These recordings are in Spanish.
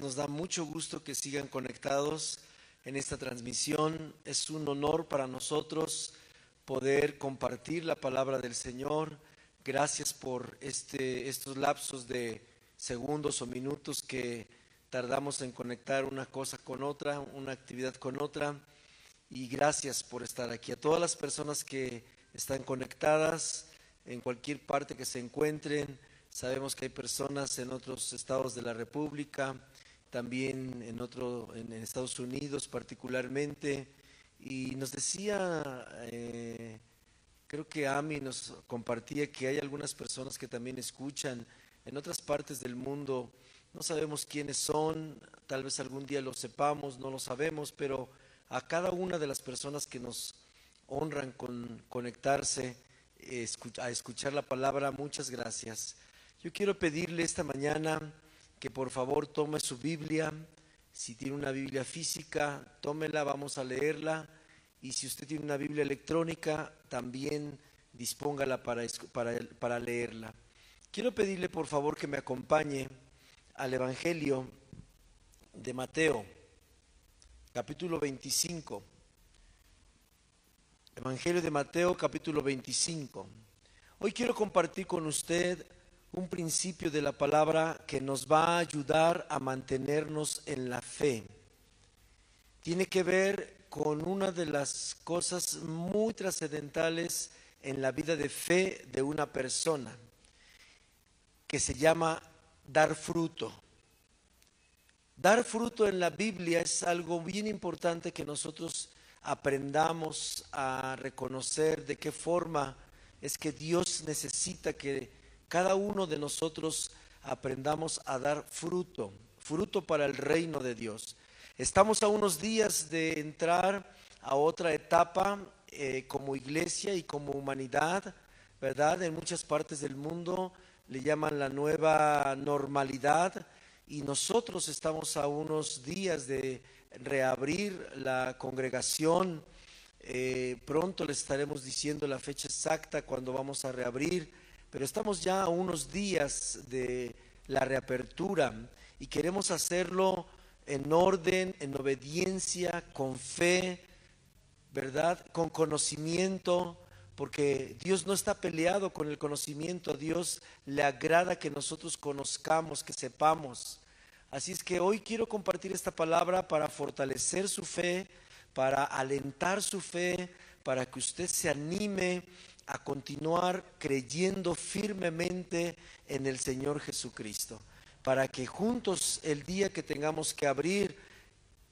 Nos da mucho gusto que sigan conectados en esta transmisión. Es un honor para nosotros poder compartir la palabra del Señor. Gracias por este, estos lapsos de segundos o minutos que tardamos en conectar una cosa con otra, una actividad con otra. Y gracias por estar aquí. A todas las personas que están conectadas en cualquier parte que se encuentren, Sabemos que hay personas en otros estados de la República, también en, otro, en Estados Unidos particularmente. Y nos decía, eh, creo que Ami nos compartía que hay algunas personas que también escuchan en otras partes del mundo. No sabemos quiénes son, tal vez algún día lo sepamos, no lo sabemos, pero a cada una de las personas que nos honran con conectarse a escuchar la palabra, muchas gracias. Yo quiero pedirle esta mañana que por favor tome su Biblia. Si tiene una Biblia física, tómela, vamos a leerla. Y si usted tiene una Biblia electrónica, también dispóngala para, para, para leerla. Quiero pedirle por favor que me acompañe al Evangelio de Mateo, capítulo 25. Evangelio de Mateo, capítulo 25. Hoy quiero compartir con usted un principio de la palabra que nos va a ayudar a mantenernos en la fe. Tiene que ver con una de las cosas muy trascendentales en la vida de fe de una persona, que se llama dar fruto. Dar fruto en la Biblia es algo bien importante que nosotros aprendamos a reconocer de qué forma es que Dios necesita que cada uno de nosotros aprendamos a dar fruto, fruto para el reino de Dios. Estamos a unos días de entrar a otra etapa eh, como iglesia y como humanidad, ¿verdad? En muchas partes del mundo le llaman la nueva normalidad y nosotros estamos a unos días de reabrir la congregación. Eh, pronto les estaremos diciendo la fecha exacta cuando vamos a reabrir pero estamos ya a unos días de la reapertura y queremos hacerlo en orden, en obediencia, con fe, ¿verdad? Con conocimiento, porque Dios no está peleado con el conocimiento, a Dios le agrada que nosotros conozcamos, que sepamos. Así es que hoy quiero compartir esta palabra para fortalecer su fe, para alentar su fe, para que usted se anime a continuar creyendo firmemente en el Señor Jesucristo, para que juntos el día que tengamos que abrir,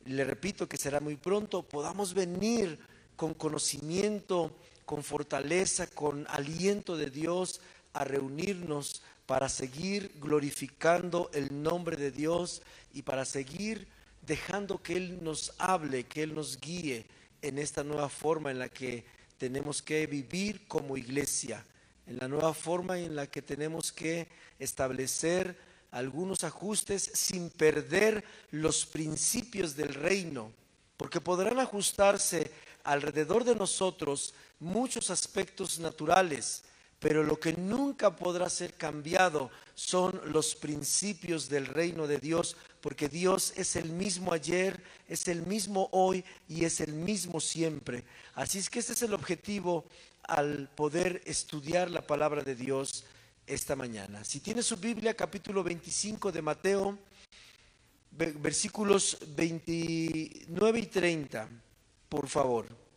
le repito que será muy pronto, podamos venir con conocimiento, con fortaleza, con aliento de Dios a reunirnos para seguir glorificando el nombre de Dios y para seguir dejando que Él nos hable, que Él nos guíe en esta nueva forma en la que tenemos que vivir como iglesia, en la nueva forma en la que tenemos que establecer algunos ajustes sin perder los principios del reino, porque podrán ajustarse alrededor de nosotros muchos aspectos naturales, pero lo que nunca podrá ser cambiado son los principios del reino de Dios, porque Dios es el mismo ayer, es el mismo hoy y es el mismo siempre. Así es que ese es el objetivo al poder estudiar la palabra de Dios esta mañana. Si tiene su Biblia, capítulo 25 de Mateo, versículos 29 y 30, por favor.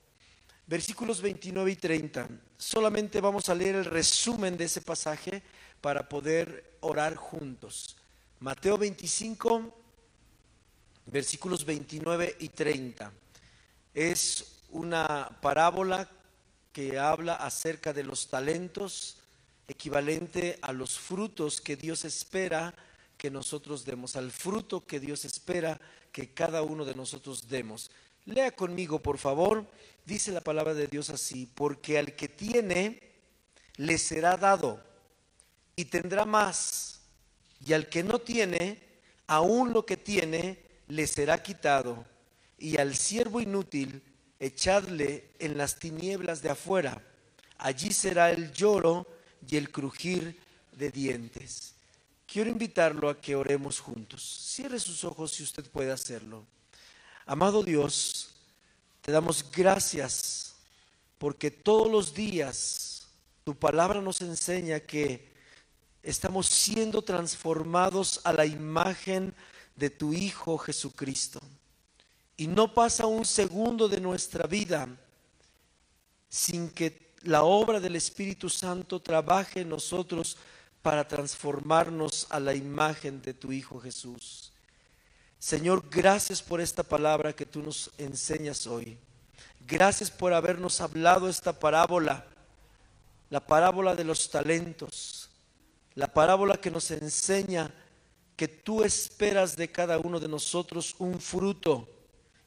Versículos 29 y 30. Solamente vamos a leer el resumen de ese pasaje para poder orar juntos. Mateo 25, versículos 29 y 30. Es una parábola que habla acerca de los talentos, equivalente a los frutos que Dios espera que nosotros demos, al fruto que Dios espera que cada uno de nosotros demos. Lea conmigo, por favor. Dice la palabra de Dios así, porque al que tiene, le será dado y tendrá más, y al que no tiene, aún lo que tiene, le será quitado, y al siervo inútil, echadle en las tinieblas de afuera. Allí será el lloro y el crujir de dientes. quiero invitarlo a que oremos juntos. Cierre sus ojos si usted puede hacerlo. Amado Dios, te damos gracias porque todos los días tu palabra nos enseña que estamos siendo transformados a la imagen de tu Hijo Jesucristo. Y no pasa un segundo de nuestra vida sin que la obra del Espíritu Santo trabaje en nosotros para transformarnos a la imagen de tu Hijo Jesús. Señor, gracias por esta palabra que tú nos enseñas hoy. Gracias por habernos hablado esta parábola, la parábola de los talentos, la parábola que nos enseña que tú esperas de cada uno de nosotros un fruto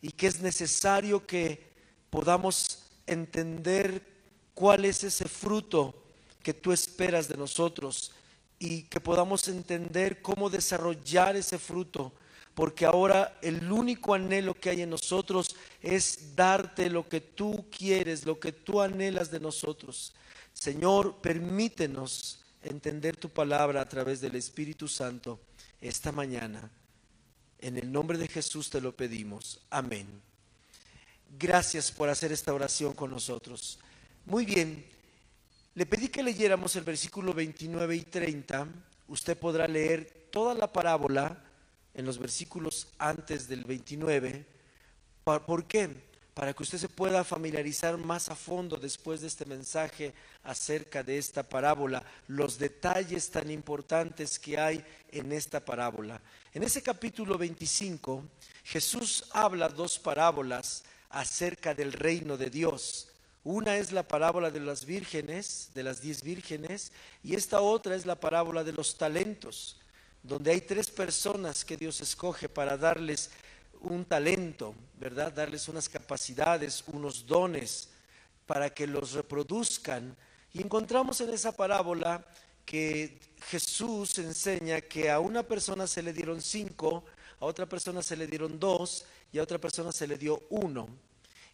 y que es necesario que podamos entender cuál es ese fruto que tú esperas de nosotros y que podamos entender cómo desarrollar ese fruto, porque ahora el único anhelo que hay en nosotros es darte lo que tú quieres, lo que tú anhelas de nosotros. Señor, permítenos entender tu palabra a través del Espíritu Santo esta mañana. En el nombre de Jesús te lo pedimos. Amén. Gracias por hacer esta oración con nosotros. Muy bien, le pedí que leyéramos el versículo 29 y 30. Usted podrá leer toda la parábola en los versículos antes del 29. ¿Por qué? Para que usted se pueda familiarizar más a fondo después de este mensaje acerca de esta parábola, los detalles tan importantes que hay en esta parábola. En ese capítulo 25, Jesús habla dos parábolas acerca del reino de Dios. Una es la parábola de las vírgenes, de las diez vírgenes, y esta otra es la parábola de los talentos, donde hay tres personas que Dios escoge para darles un talento, ¿verdad? Darles unas capacidades, unos dones, para que los reproduzcan. Y encontramos en esa parábola que Jesús enseña que a una persona se le dieron cinco, a otra persona se le dieron dos y a otra persona se le dio uno.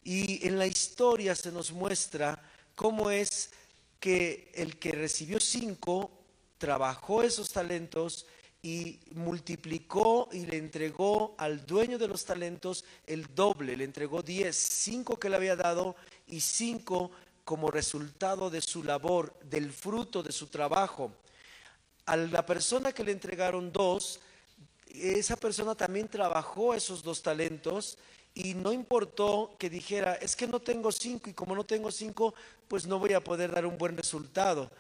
Y en la historia se nos muestra cómo es que el que recibió cinco trabajó esos talentos y multiplicó y le entregó al dueño de los talentos el doble, le entregó diez, cinco que le había dado y cinco como resultado de su labor, del fruto de su trabajo. A la persona que le entregaron dos, esa persona también trabajó esos dos talentos y no importó que dijera, es que no tengo cinco y como no tengo cinco, pues no voy a poder dar un buen resultado.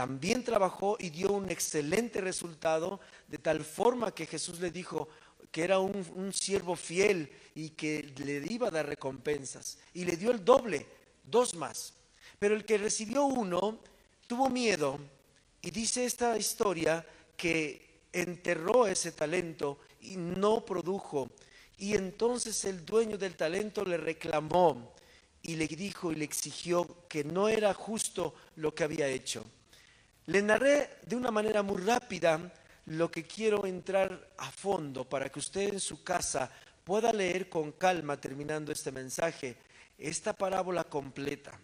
También trabajó y dio un excelente resultado, de tal forma que Jesús le dijo que era un, siervo fiel y que le iba a dar recompensas. Y le dio el doble, dos más. Pero el que recibió uno tuvo miedo y dice esta historia que enterró ese talento y no produjo y entonces el dueño del talento le reclamó y le dijo y le exigió que no era justo lo que había hecho. Le narré de una manera muy rápida lo que quiero entrar a fondo para que usted en su casa pueda leer con calma terminando este mensaje esta parábola completa.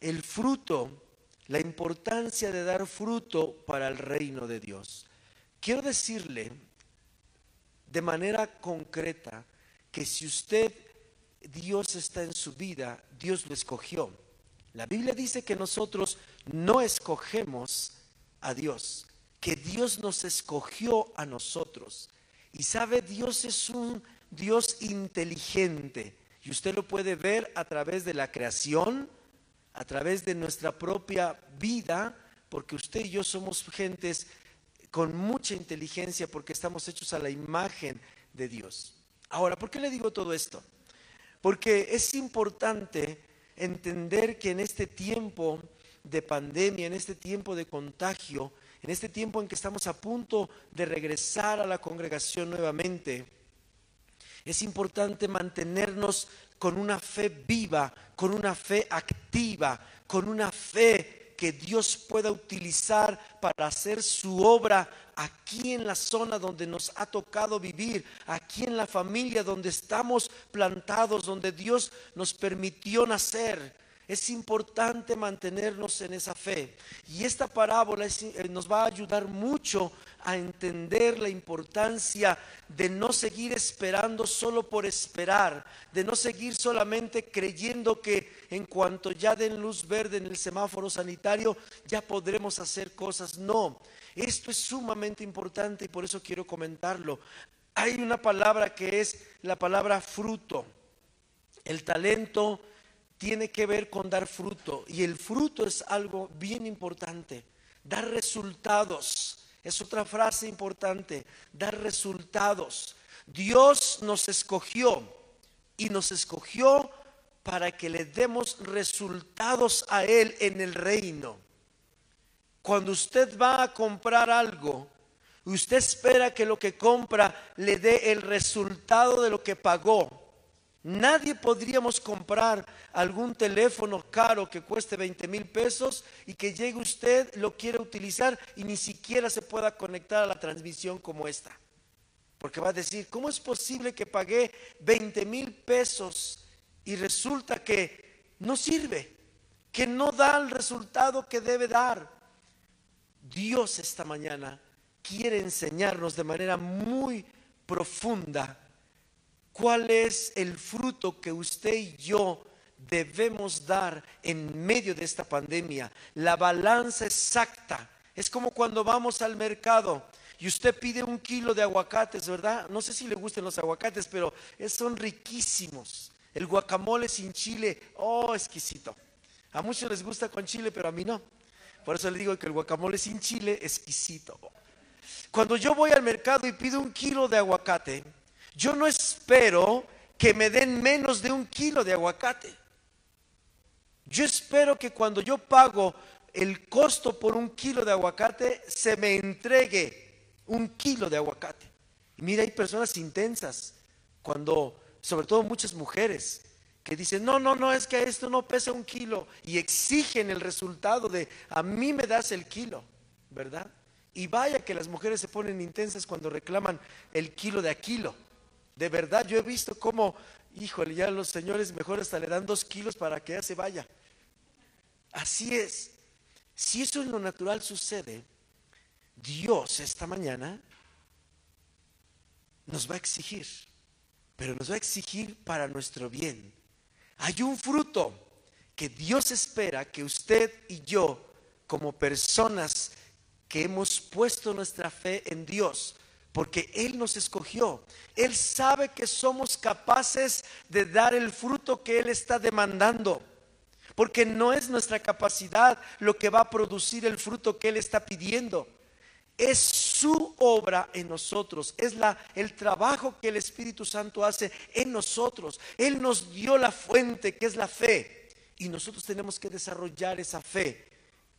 El fruto, la importancia de dar fruto para el reino de Dios. Quiero decirle de manera concreta que si usted, Dios está en su vida, Dios lo escogió. La Biblia dice que nosotros no escogemos a Dios, que Dios nos escogió a nosotros. Y sabe, Dios es un Dios inteligente. Y usted lo puede ver a través de la creación, a través de nuestra propia vida, porque usted y yo somos gentes con mucha inteligencia porque estamos hechos a la imagen de Dios. Ahora, ¿por qué le digo todo esto? Porque es importante entender que en este tiempo de pandemia, en este tiempo de contagio, en este tiempo en que estamos a punto de regresar a la congregación nuevamente, es importante mantenernos con una fe viva, con una fe activa, con una fe que Dios pueda utilizar para hacer su obra aquí en la zona donde nos ha tocado vivir, aquí en la familia donde estamos plantados, donde Dios nos permitió nacer. Es importante mantenernos en esa fe. Y esta parábola eh, nos va a ayudar mucho a entender la importancia de no seguir esperando solo por esperar, de no seguir solamente creyendo que en cuanto ya den luz verde en el semáforo sanitario ya podremos hacer cosas. No, esto es sumamente importante y por eso quiero comentarlo. Hay una palabra que es la palabra fruto. El talento tiene que ver con dar fruto y el fruto es algo bien importante, dar resultados. Es otra frase importante, dar resultados. Dios nos escogió y nos escogió para que le demos resultados a Él en el reino. Cuando usted va a comprar algo, usted espera que lo que compra le dé el resultado de lo que pagó. Nadie podríamos comprar algún teléfono caro que cueste 20 mil pesos y que llegue usted, lo quiera utilizar y ni siquiera se pueda conectar a la transmisión como esta. Porque va a decir, ¿cómo es posible que pagué 20 mil pesos y resulta que no sirve, que no da el resultado que debe dar? Dios esta mañana quiere enseñarnos de manera muy profunda cuál es el fruto que usted y yo debemos dar en medio de esta pandemia. La balanza exacta. Es como cuando vamos al mercado y usted pide un kilo de aguacates, ¿verdad? No sé si le gustan los aguacates, pero son riquísimos. El guacamole sin chile, oh, exquisito. A muchos les gusta con chile, pero a mí no. Por eso le digo que el guacamole sin chile, exquisito. Cuando yo voy al mercado y pido un kilo de aguacate, yo no espero que me den menos de un kilo de aguacate. Yo espero que cuando yo pago el costo por un kilo de aguacate, se me entregue un kilo de aguacate. Y mira, hay personas intensas, cuando, sobre todo muchas mujeres, que dicen, no, no, no, es que esto no pesa un kilo y exigen el resultado de, a mí me das el kilo, ¿verdad? Y vaya que las mujeres se ponen intensas cuando reclaman el kilo de a kilo. De verdad, yo he visto cómo, híjole, ya los señores mejor hasta le dan dos kilos para que ya se vaya. Así es. Si eso en lo natural sucede, Dios esta mañana nos va a exigir, pero nos va a exigir para nuestro bien. Hay un fruto que Dios espera que usted y yo, como personas que hemos puesto nuestra fe en Dios, porque Él nos escogió. Él sabe que somos capaces de dar el fruto que Él está demandando. Porque no es nuestra capacidad lo que va a producir el fruto que Él está pidiendo. Es su obra en nosotros, es la, el trabajo que el Espíritu Santo hace en nosotros. Él nos dio la fuente que es la fe y nosotros tenemos que desarrollar esa fe.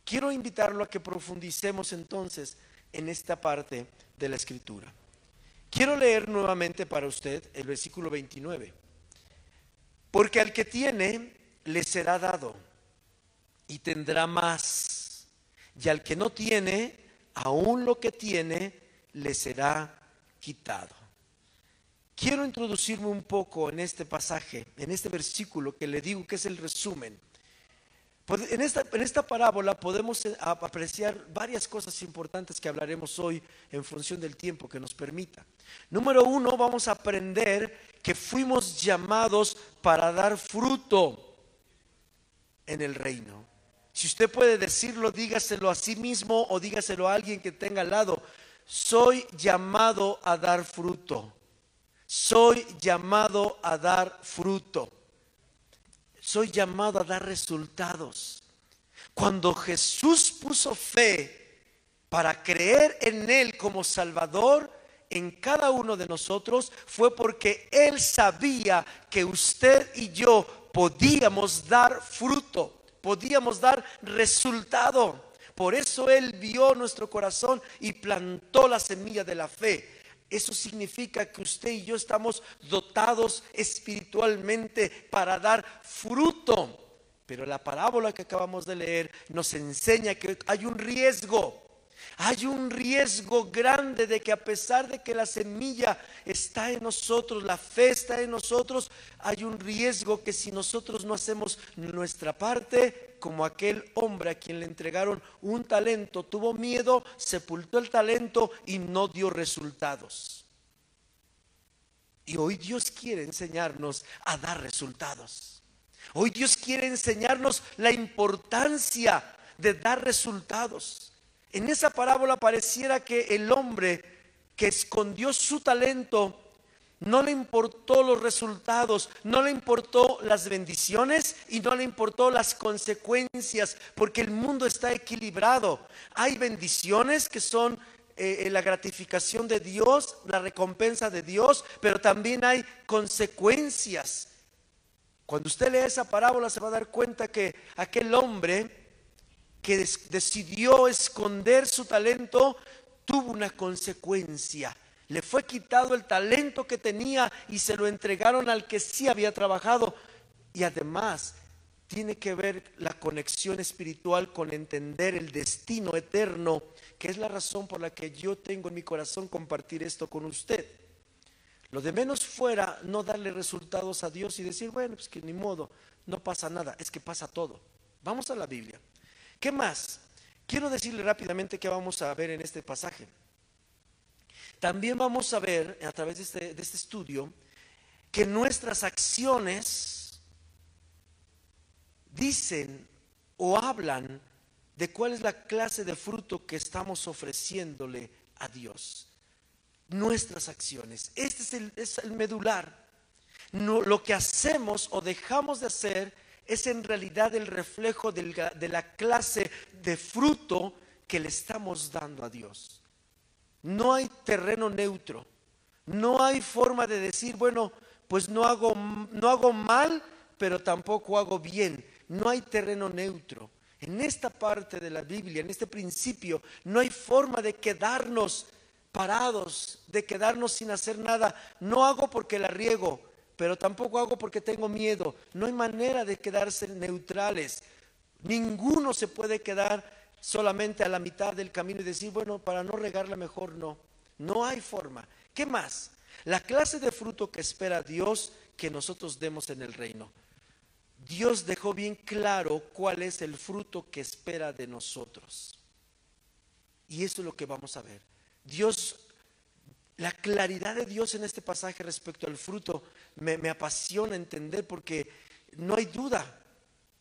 Quiero invitarlo a que profundicemos entonces en esta parte de la escritura. Quiero leer nuevamente para usted el versículo 29. Porque al que tiene, le será dado y tendrá más. Y al que no tiene, aún lo que tiene, le será quitado. Quiero introducirme un poco en este pasaje, en este versículo que le digo que es el resumen en esta, en esta parábola podemos eh, apreciar varias cosas importantes que hablaremos hoy en función del tiempo que nos permita. Número uno, vamos a aprender que fuimos llamados para dar fruto en el reino. Si usted puede decirlo, dígaselo a sí mismo o dígaselo a alguien que tenga al lado. Soy llamado a dar fruto. Soy llamado a dar fruto soy llamado a dar resultados. Cuando Jesús puso fe para creer en Él como Salvador, en cada uno de nosotros fue porque Él sabía que usted y yo podíamos dar fruto, podíamos dar resultado. Por eso Él vio nuestro corazón y plantó la semilla de la fe. Eso significa que usted y yo estamos dotados espiritualmente para dar fruto. Pero la parábola que acabamos de leer nos enseña que hay un riesgo. Hay un riesgo grande de que a pesar de que la semilla está en nosotros, la fe está en nosotros, hay un riesgo que si nosotros no hacemos nuestra parte, como aquel hombre a quien le entregaron un talento, tuvo miedo, sepultó el talento y no dio resultados. Y hoy Dios quiere enseñarnos a dar resultados. Hoy Dios quiere enseñarnos la importancia de dar resultados. En esa parábola pareciera que el hombre que escondió su talento no le importó los resultados, no le importó las bendiciones y no le importó las consecuencias, porque el mundo está equilibrado. Hay bendiciones que son eh, la gratificación de Dios, la recompensa de Dios, pero también hay consecuencias. Cuando usted lee esa parábola se va a dar cuenta que aquel hombre que decidió esconder su talento tuvo una consecuencia. Le fue quitado el talento que tenía y se lo entregaron al que sí había trabajado. Y además tiene que ver la conexión espiritual con entender el destino eterno, que es la razón por la que yo tengo en mi corazón compartir esto con usted. Lo de menos fuera no darle resultados a Dios y decir, bueno, pues que ni modo, no pasa nada, es que pasa todo. Vamos a la Biblia. ¿Qué más? Quiero decirle rápidamente qué vamos a ver en este pasaje. También vamos a ver a través de este, de este estudio que nuestras acciones dicen o hablan de cuál es la clase de fruto que estamos ofreciéndole a Dios. Nuestras acciones. Este es el, es el medular. No, lo que hacemos o dejamos de hacer es en realidad el reflejo de la clase de fruto que le estamos dando a Dios. No hay terreno neutro. No hay forma de decir, bueno, pues no hago, no hago mal, pero tampoco hago bien. No hay terreno neutro. En esta parte de la Biblia, en este principio, no hay forma de quedarnos parados, de quedarnos sin hacer nada. No hago porque la riego, pero tampoco hago porque tengo miedo. No hay manera de quedarse neutrales. Ninguno se puede quedar solamente a la mitad del camino y decir, bueno, para no regarla mejor no. No hay forma. ¿Qué más? La clase de fruto que espera Dios que nosotros demos en el reino. Dios dejó bien claro cuál es el fruto que espera de nosotros. Y eso es lo que vamos a ver. Dios la claridad de Dios en este pasaje respecto al fruto me, apasiona entender porque no hay duda.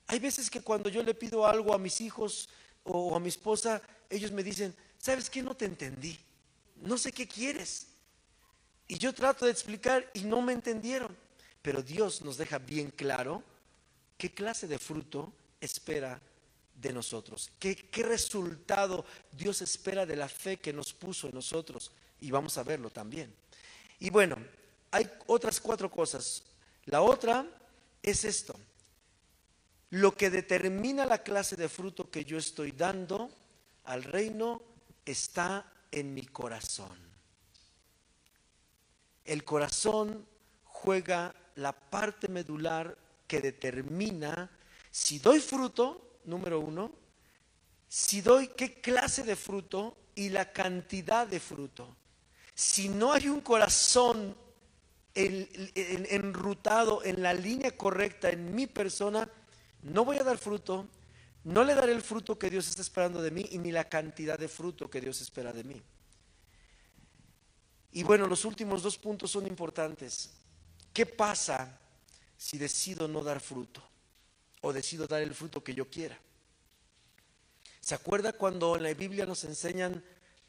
Hay veces que cuando yo le pido algo a mis hijos o a mi esposa, ellos me dicen, ¿sabes qué? No te entendí. No sé qué quieres. Y yo trato de explicar y no me entendieron. Pero Dios nos deja bien claro qué clase de fruto espera de nosotros. ¿Qué, qué resultado Dios espera de la fe que nos puso en nosotros y vamos a verlo también. Y bueno, hay otras cuatro cosas. La otra es esto. Lo que determina la clase de fruto que yo estoy dando al reino está en mi corazón. El corazón juega la parte medular que determina si doy fruto, número uno, si doy qué clase de fruto y la cantidad de fruto si no hay un corazón enrutado en la línea correcta en mi persona, no voy a dar fruto, no le daré el fruto que Dios está esperando de mí y ni la cantidad de fruto que Dios espera de mí. Y bueno, los últimos dos puntos son importantes. ¿Qué pasa si decido no dar fruto o decido dar el fruto que yo quiera? ¿Se acuerda cuando en la Biblia nos enseñan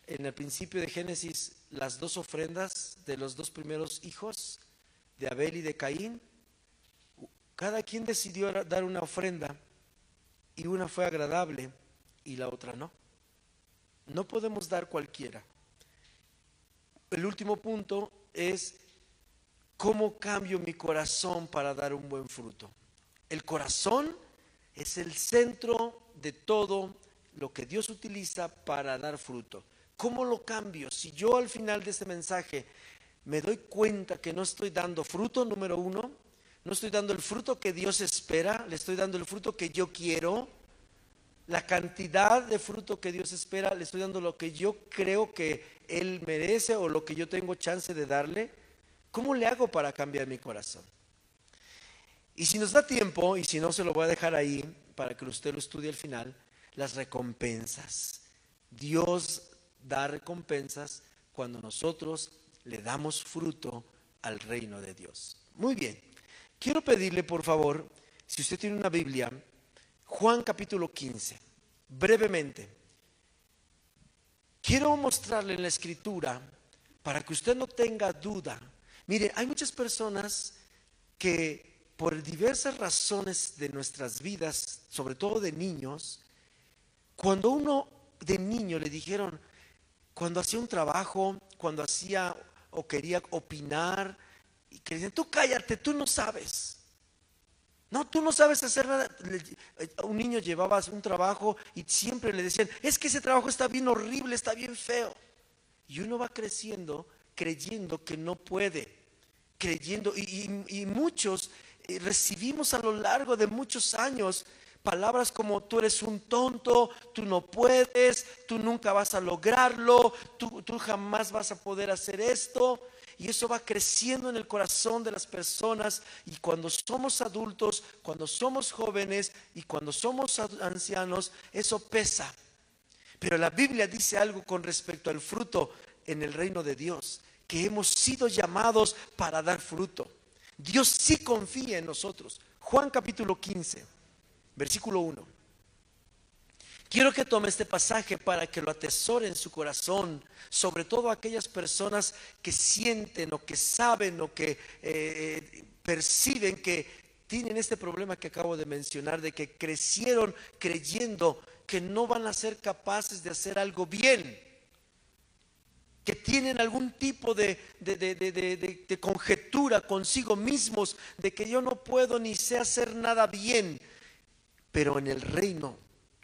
en el principio de Génesis las dos ofrendas de los dos primeros hijos, de Abel y de Caín, cada quien decidió dar una ofrenda y una fue agradable y la otra no. No podemos dar cualquiera. El último punto es cómo cambio mi corazón para dar un buen fruto. El corazón es el centro de todo lo que Dios utiliza para dar fruto. ¿Cómo lo cambio? Si yo al final de este mensaje me doy cuenta que no estoy dando fruto, número uno, no estoy dando el fruto que Dios espera, le estoy dando el fruto que yo quiero, la cantidad de fruto que Dios espera, le estoy dando lo que yo creo que Él merece o lo que yo tengo chance de darle. ¿Cómo le hago para cambiar mi corazón? Y si nos da tiempo, y si no se lo voy a dejar ahí para que usted lo estudie al final, las recompensas. Dios da recompensas cuando nosotros le damos fruto al reino de Dios. Muy bien. Quiero pedirle, por favor, si usted tiene una Biblia, Juan capítulo 15, brevemente. Quiero mostrarle en la escritura, para que usted no tenga duda. Mire, hay muchas personas que por diversas razones de nuestras vidas, sobre todo de niños, cuando uno de niño le dijeron, cuando hacía un trabajo, cuando hacía o quería opinar, y que decían, tú cállate, tú no sabes. No, tú no sabes hacer nada. Un niño llevaba un trabajo y siempre le decían, es que ese trabajo está bien horrible, está bien feo. Y uno va creciendo creyendo que no puede, creyendo, y, muchos eh, recibimos a lo largo de muchos años palabras como tú eres un tonto, tú no puedes, tú nunca vas a lograrlo, tú, tú jamás vas a poder hacer esto. Y eso va creciendo en el corazón de las personas. Y cuando somos adultos, cuando somos jóvenes y cuando somos ancianos, eso pesa. Pero la Biblia dice algo con respecto al fruto en el reino de Dios, que hemos sido llamados para dar fruto. Dios sí confía en nosotros. Juan capítulo 15, versículo 1. Quiero que tome este pasaje para que lo atesore en su corazón, sobre todo aquellas personas que sienten o que saben o que eh, eh, perciben que tienen este problema que acabo de mencionar, de que crecieron creyendo que no van a ser capaces de hacer algo bien, que tienen algún tipo de, de conjetura consigo mismos, de que yo no puedo ni sé hacer nada bien, pero en el reino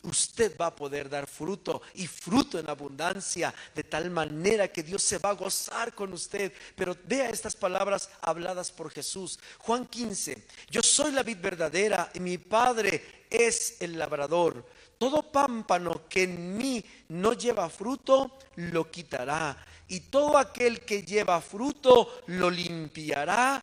usted va a poder dar fruto y fruto en abundancia, de tal manera que Dios se va a gozar con usted. Pero vea estas palabras habladas por Jesús. Juan 15, yo soy la vid verdadera y mi Padre es el labrador. Todo pámpano que en mí no lleva fruto, lo quitará. Y todo aquel que lleva fruto, lo limpiará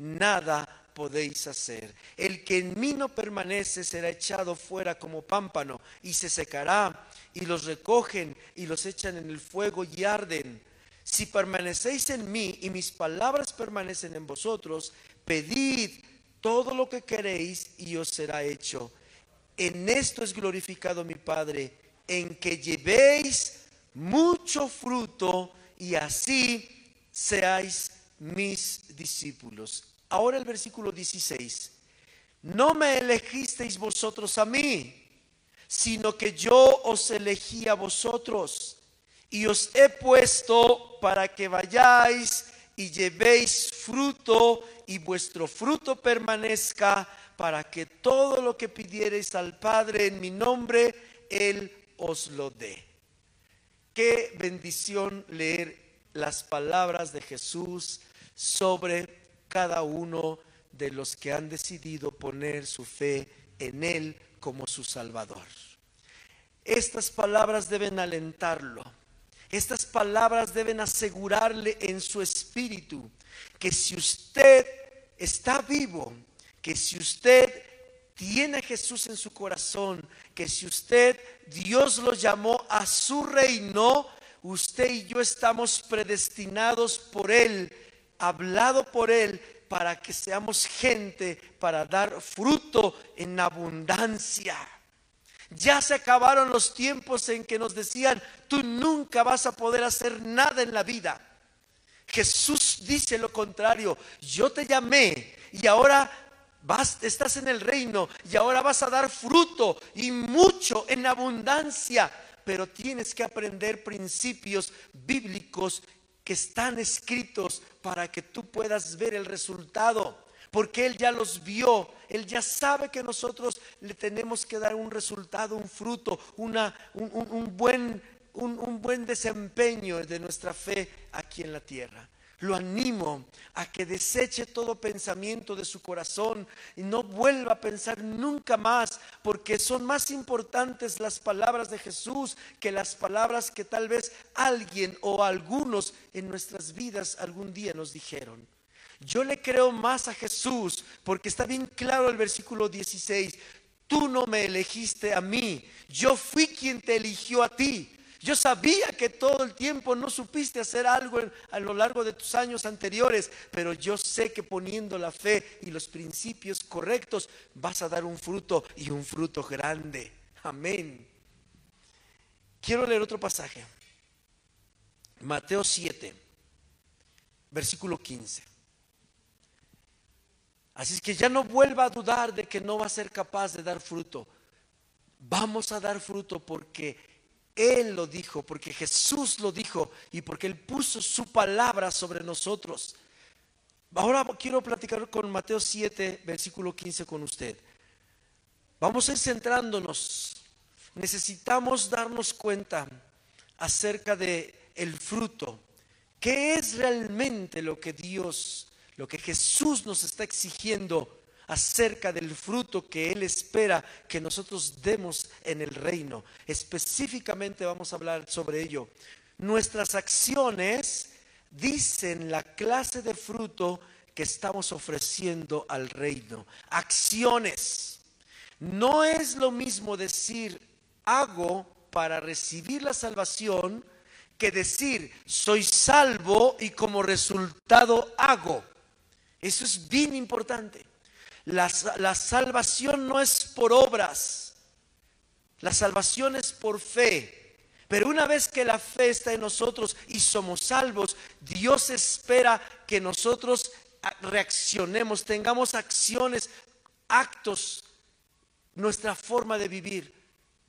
nada podéis hacer. El que en mí no permanece será echado fuera como pámpano y se secará y los recogen y los echan en el fuego y arden. Si permanecéis en mí y mis palabras permanecen en vosotros, pedid todo lo que queréis y os será hecho. En esto es glorificado mi Padre, en que llevéis mucho fruto y así seáis mis discípulos. Ahora el versículo 16. No me elegisteis vosotros a mí, sino que yo os elegí a vosotros y os he puesto para que vayáis y llevéis fruto y vuestro fruto permanezca para que todo lo que pidiereis al Padre en mi nombre, Él os lo dé. Qué bendición leer las palabras de Jesús sobre cada uno de los que han decidido poner su fe en Él como su Salvador. Estas palabras deben alentarlo. Estas palabras deben asegurarle en su espíritu que si usted está vivo, que si usted tiene a Jesús en su corazón, que si usted, Dios lo llamó a su reino, usted y yo estamos predestinados por Él hablado por Él para que seamos gente para dar fruto en abundancia. Ya se acabaron los tiempos en que nos decían, tú nunca vas a poder hacer nada en la vida. Jesús dice lo contrario, yo te llamé y ahora Vas, estás en el reino y ahora vas a dar fruto y mucho en abundancia, pero tienes que aprender principios bíblicos están escritos para que tú puedas ver el resultado, porque Él ya los vio, Él ya sabe que nosotros le tenemos que dar un resultado, un fruto, una, un, buen, un buen desempeño de nuestra fe aquí en la tierra lo animo a que deseche todo pensamiento de su corazón y no vuelva a pensar nunca más, porque son más importantes las palabras de Jesús que las palabras que tal vez alguien o algunos en nuestras vidas algún día nos dijeron. Yo le creo más a Jesús porque está bien claro el versículo 16. Tú no me elegiste a mí, yo fui quien te eligió a ti. Yo sabía que todo el tiempo no supiste hacer algo a lo largo de tus años anteriores, pero yo sé que poniendo la fe y los principios correctos vas a dar un fruto y un fruto grande. Amén. Quiero leer otro pasaje. Mateo 7, versículo 15. Así es que ya no vuelva a dudar de que no va a ser capaz de dar fruto. Vamos a dar fruto porque él lo dijo, porque Jesús lo dijo y porque Él puso su palabra sobre nosotros. Ahora quiero platicar con Mateo 7, versículo 15 con usted. Vamos a ir centrándonos. Necesitamos darnos cuenta acerca de el fruto. ¿Qué es realmente lo que Dios, lo que Jesús nos está exigiendo acerca del fruto que Él espera que nosotros demos en el reino. Específicamente vamos a hablar sobre ello. Nuestras acciones dicen la clase de fruto que estamos ofreciendo al reino. Acciones. No es lo mismo decir hago para recibir la salvación que decir soy salvo y como resultado hago. Eso es bien importante. La, salvación no es por obras, la salvación es por fe. Pero una vez que la fe está en nosotros y somos salvos, Dios espera que nosotros reaccionemos, tengamos acciones, actos, nuestra forma de vivir.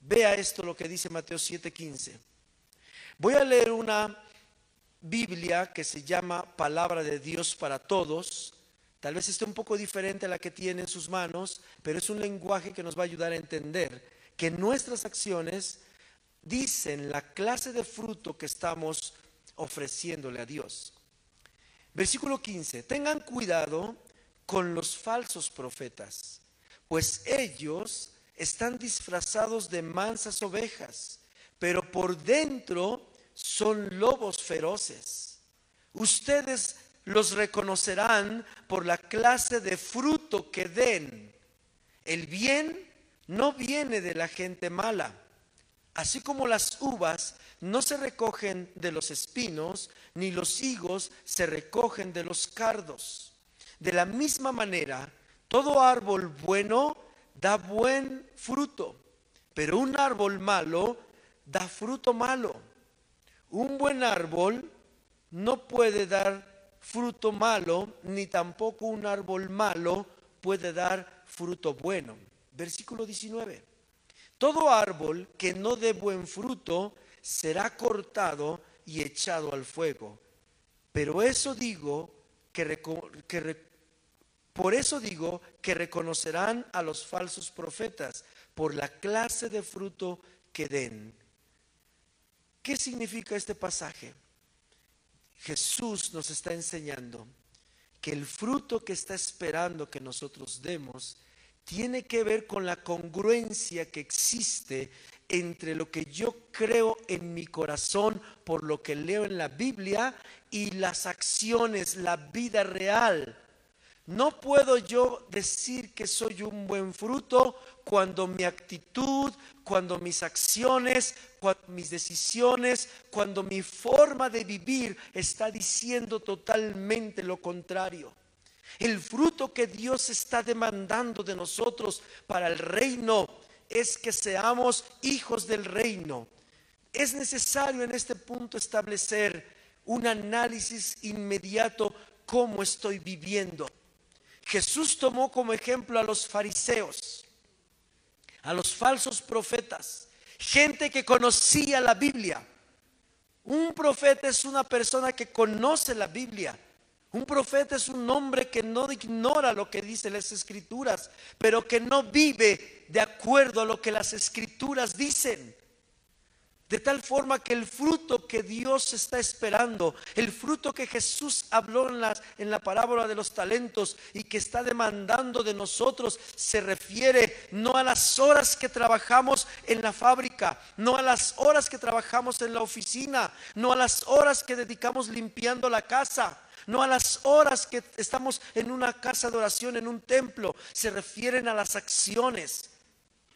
Vea esto lo que dice Mateo 7:15. Voy a leer una Biblia que se llama Palabra de Dios para Todos. Tal vez esté un poco diferente a la que tiene en sus manos, pero es un lenguaje que nos va a ayudar a entender que nuestras acciones dicen la clase de fruto que estamos ofreciéndole a Dios. Versículo 15. Tengan cuidado con los falsos profetas, pues ellos están disfrazados de mansas ovejas, pero por dentro son lobos feroces. Ustedes los reconocerán por la clase de fruto que den. El bien no viene de la gente mala, así como las uvas no se recogen de los espinos, ni los higos se recogen de los cardos. De la misma manera, todo árbol bueno da buen fruto, pero un árbol malo da fruto malo. Un buen árbol no puede dar fruto malo, ni tampoco un árbol malo puede dar fruto bueno. Versículo 19. Todo árbol que no dé buen fruto será cortado y echado al fuego. Pero eso digo que, por eso digo que reconocerán a los falsos profetas por la clase de fruto que den. ¿Qué significa este pasaje? Jesús nos está enseñando que el fruto que está esperando que nosotros demos tiene que ver con la congruencia que existe entre lo que yo creo en mi corazón por lo que leo en la Biblia y las acciones, la vida real. No puedo yo decir que soy un buen fruto cuando mi actitud, cuando mis acciones, cuando mis decisiones, cuando mi forma de vivir está diciendo totalmente lo contrario. El fruto que Dios está demandando de nosotros para el reino es que seamos hijos del reino. Es necesario en este punto establecer un análisis inmediato cómo estoy viviendo. Jesús tomó como ejemplo a los fariseos, a los falsos profetas, gente que conocía la Biblia. Un profeta es una persona que conoce la Biblia. Un profeta es un hombre que no ignora lo que dicen las escrituras, pero que no vive de acuerdo a lo que las escrituras dicen. De tal forma que el fruto que Dios está esperando, el fruto que Jesús habló en la, en la parábola de los talentos y que está demandando de nosotros, se refiere no a las horas que trabajamos en la fábrica, no a las horas que trabajamos en la oficina, no a las horas que dedicamos limpiando la casa, no a las horas que estamos en una casa de oración, en un templo, se refieren a las acciones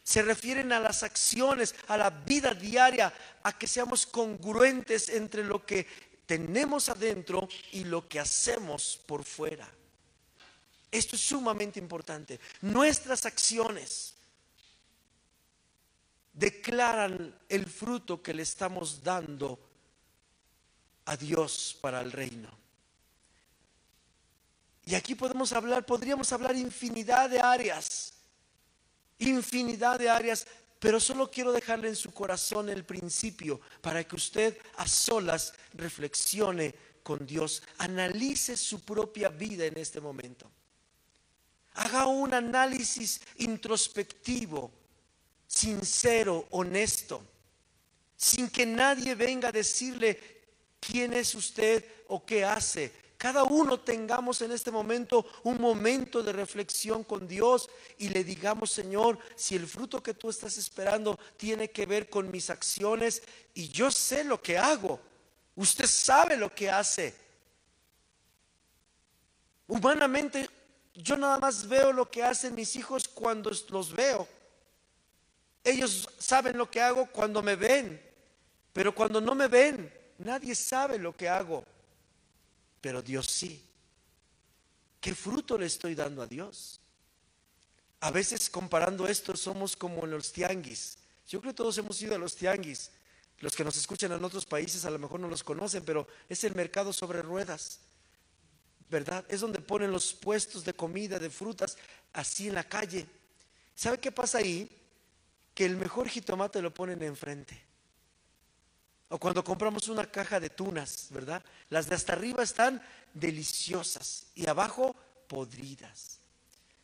se refieren a las acciones, a la vida diaria, a que seamos congruentes entre lo que tenemos adentro y lo que hacemos por fuera. Esto es sumamente importante. Nuestras acciones declaran el fruto que le estamos dando a Dios para el reino. Y aquí podemos hablar, podríamos hablar infinidad de áreas infinidad de áreas, pero solo quiero dejarle en su corazón el principio para que usted a solas reflexione con Dios, analice su propia vida en este momento. Haga un análisis introspectivo, sincero, honesto, sin que nadie venga a decirle quién es usted o qué hace, cada uno tengamos en este momento un momento de reflexión con Dios y le digamos, Señor, si el fruto que tú estás esperando tiene que ver con mis acciones y yo sé lo que hago, usted sabe lo que hace. Humanamente yo nada más veo lo que hacen mis hijos cuando los veo. Ellos saben lo que hago cuando me ven, pero cuando no me ven, nadie sabe lo que hago pero Dios sí. ¿Qué fruto le estoy dando a Dios? A veces comparando esto somos como los tianguis. Yo creo que todos hemos ido a los tianguis. Los que nos escuchan en otros países a lo mejor no los conocen, pero es el mercado sobre ruedas. ¿Verdad? Es donde ponen los puestos de comida, de frutas, así en la calle. ¿Sabe qué pasa ahí? Que el mejor jitomate lo ponen enfrente. O cuando compramos una caja de tunas, ¿verdad? Las de hasta arriba están deliciosas y abajo podridas.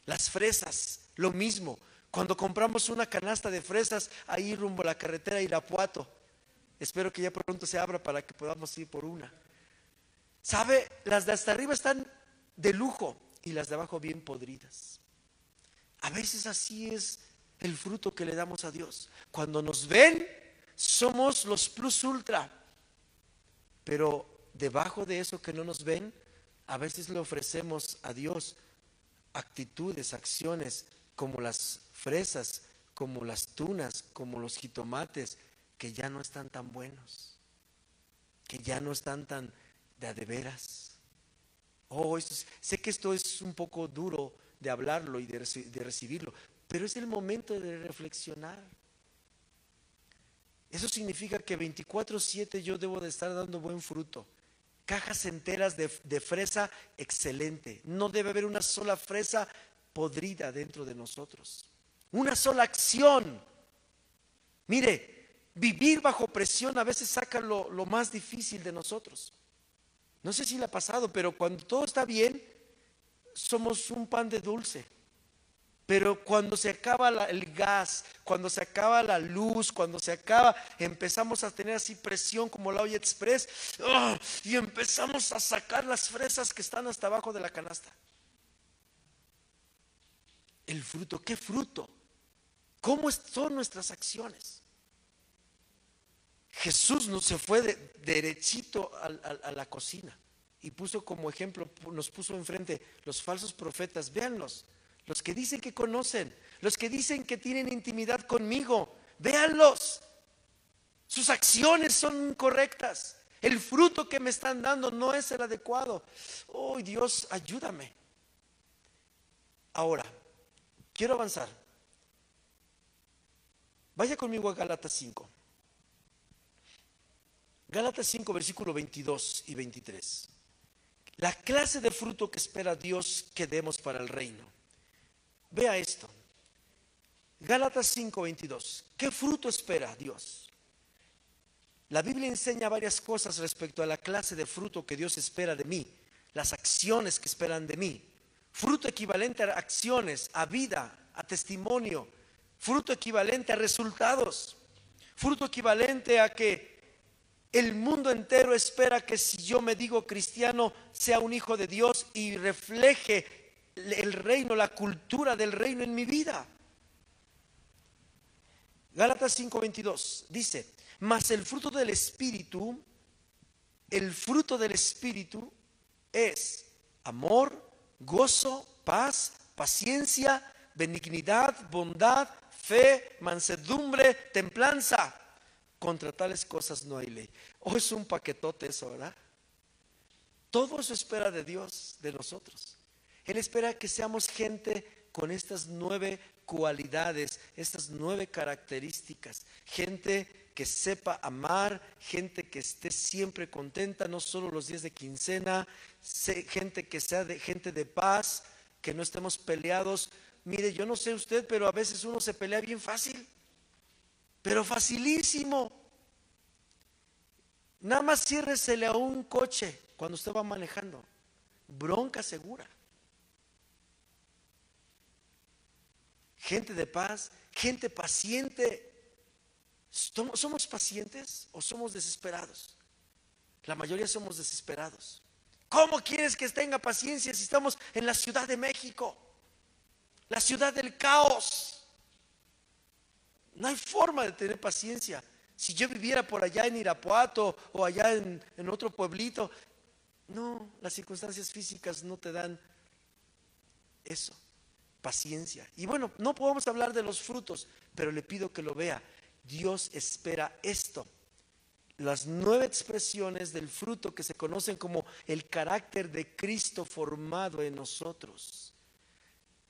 Las fresas, lo mismo. Cuando compramos una canasta de fresas ahí rumbo a la carretera Irapuato, espero que ya pronto se abra para que podamos ir por una. ¿Sabe? Las de hasta arriba están de lujo y las de abajo bien podridas. A veces así es el fruto que le damos a Dios. Cuando nos ven, somos los plus ultra. Pero debajo de eso que no nos ven, a veces le ofrecemos a Dios actitudes, acciones como las fresas, como las tunas, como los jitomates, que ya no están tan buenos, que ya no están tan de a de veras. Oh, sé que esto es un poco duro de hablarlo y de recibirlo, pero es el momento de reflexionar. Eso significa que 24/7 yo debo de estar dando buen fruto. Cajas enteras de, fresa excelente. No debe haber una sola fresa podrida dentro de nosotros. Una sola acción. Mire, vivir bajo presión a veces saca lo, lo más difícil de nosotros. No sé si le ha pasado, pero cuando todo está bien, somos un pan de dulce. Pero cuando se acaba el gas, cuando se acaba la luz, cuando se acaba, empezamos a tener así presión como la olla express ¡ah! y empezamos a sacar las fresas que están hasta abajo de la canasta. El fruto, ¿qué fruto? ¿Cómo son nuestras acciones? Jesús no se fue derechito a la cocina y puso como ejemplo, nos puso enfrente los falsos profetas, véanlos los que dicen que conocen, los que dicen que tienen intimidad conmigo, véanlos. Sus acciones son incorrectas. El fruto que me están dando no es el adecuado. Oh Dios, ayúdame. Ahora, quiero avanzar. Vaya conmigo a Gálatas 5. Gálatas 5, versículo 22 y 23. La clase de fruto que espera Dios que demos para el reino. Vea esto. Gálatas 5:22. ¿Qué fruto espera Dios? La Biblia enseña varias cosas respecto a la clase de fruto que Dios espera de mí, las acciones que esperan de mí. Fruto equivalente a acciones, a vida, a testimonio. Fruto equivalente a resultados. Fruto equivalente a que el mundo entero espera que si yo me digo cristiano sea un hijo de Dios y refleje el reino, la cultura del reino en mi vida. Gálatas 5:22 dice, mas el fruto del Espíritu, el fruto del Espíritu es amor, gozo, paz, paciencia, benignidad, bondad, fe, mansedumbre, templanza. Contra tales cosas no hay ley. O es un paquetote eso, ¿verdad? Todo eso espera de Dios, de nosotros. Él espera que seamos gente con estas nueve cualidades, estas nueve características. Gente que sepa amar, gente que esté siempre contenta, no solo los días de quincena, gente que sea de, gente de paz, que no estemos peleados. Mire, yo no sé usted, pero a veces uno se pelea bien fácil, pero facilísimo. Nada más ciérresele a un coche cuando usted va manejando. Bronca segura. Gente de paz, gente paciente. ¿Somos pacientes o somos desesperados? La mayoría somos desesperados. ¿Cómo quieres que tenga paciencia si estamos en la Ciudad de México? La ciudad del caos. No hay forma de tener paciencia. Si yo viviera por allá en Irapuato o allá en, en otro pueblito, no, las circunstancias físicas no te dan eso, paciencia. Y bueno, no podemos hablar de los frutos, pero le pido que lo vea. Dios espera esto. Las nueve expresiones del fruto que se conocen como el carácter de Cristo formado en nosotros.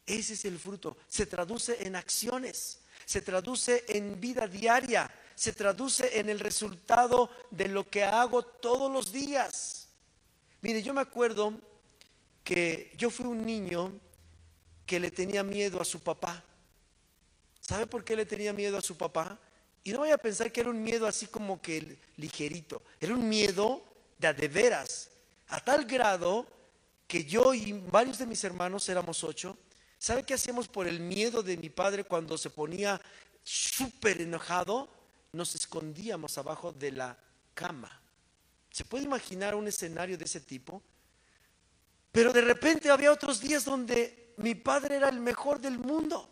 Ese es el fruto. Se traduce en acciones, se traduce en vida diaria, se traduce en el resultado de lo que hago todos los días. Mire, yo me acuerdo que yo fui un niño que le tenía miedo a su papá. ¿Sabe por qué le tenía miedo a su papá? Y no voy a pensar que era un miedo así como que ligerito. Era un miedo de a de veras. A tal grado que yo y varios de mis hermanos éramos ocho. ¿Sabe qué hacíamos por el miedo de mi padre cuando se ponía súper enojado? Nos escondíamos abajo de la cama. ¿Se puede imaginar un escenario de ese tipo? Pero de repente había otros días donde mi padre era el mejor del mundo.